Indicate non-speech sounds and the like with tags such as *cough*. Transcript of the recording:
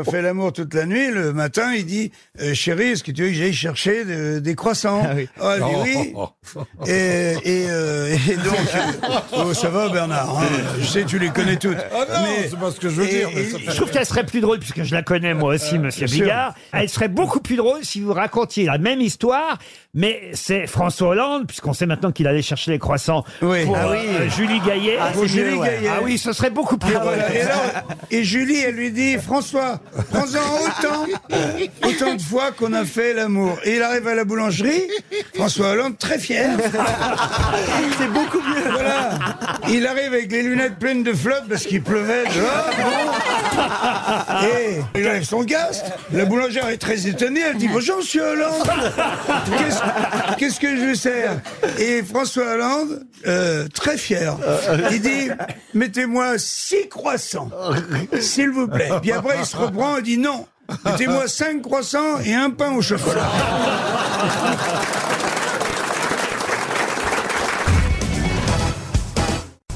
ont fait l'amour toute la nuit. Le matin, il dit euh, Chérie, est-ce que tu veux que j'aille chercher de- des croissants? Ah oui. Oh, elle dit oui. *laughs* Et, et, euh, et donc, *laughs* oh, ça va Bernard, hein, je sais, tu les connais toutes. Ah non, c'est pas ce que je veux et- dire. mais et- ça fait- Je trouve qu'elle serait plus drôle, puisque je la connais moi aussi, monsieur bien sûr. Bigard. Elle serait beaucoup plus drôle si vous racontiez la même histoire, mais c'est François Hollande, puisqu'on sait maintenant qu'il allait chercher les croissants Oui. pour Ah oui. euh, Julie Gaillet. Ah, Pour c'est Julie mieux, ouais. Gaillet. Ah oui, ce serait beaucoup plus drôle. voilà. Et alors, et Julie, elle lui dit, François, prends-en autant, autant de fois qu'on a fait l'amour. Et il arrive à la boulangerie, François Hollande, très fier. *laughs* C'est. Il arrive avec les lunettes pleines de flotte parce qu'il pleuvait dehors. Et il enlève son casque. La boulangère est très étonnée. Elle dit, bonjour, monsieur Hollande. Qu'est-ce que je sers Et François Hollande, euh, très fier, il dit Mettez-moi six croissants, s'il vous plaît. Puis après, il se reprend et dit Non, mettez-moi cinq croissants et un pain au chocolat.